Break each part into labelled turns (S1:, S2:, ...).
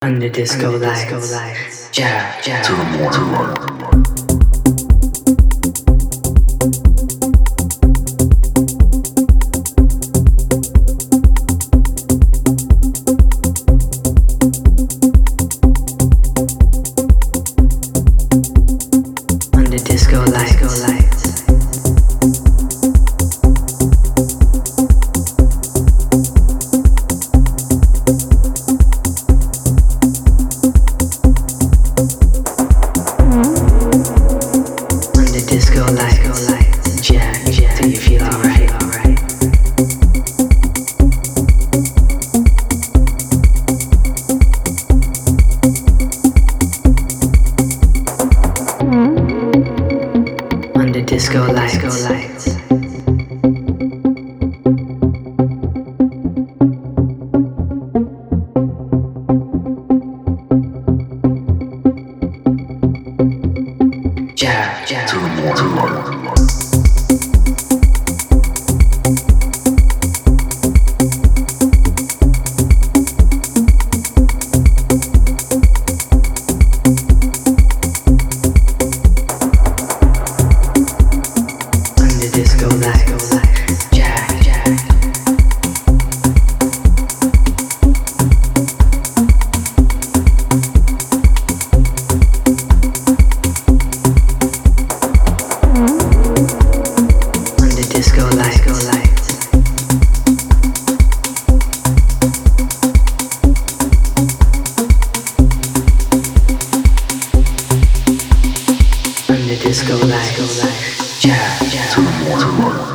S1: Under disco lights, jab, jab,
S2: to the morning.
S1: Disco lights, jab, do you feel alright? Alright. Under disco lights. Jab, jab.
S2: To the morning.
S1: Disco lights. Jab,
S2: To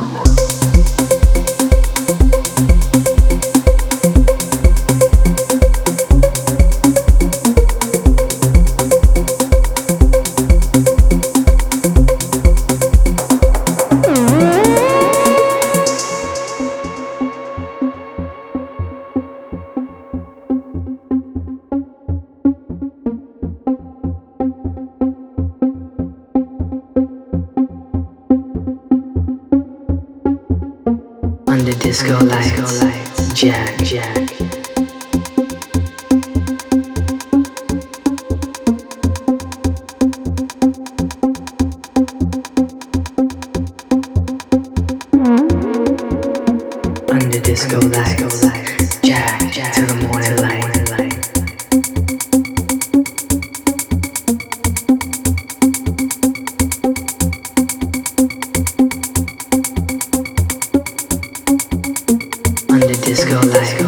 S1: Under disco lights. Jack, Jack. Under disco lights. Jack, Jack. To the morning light. Disco lights.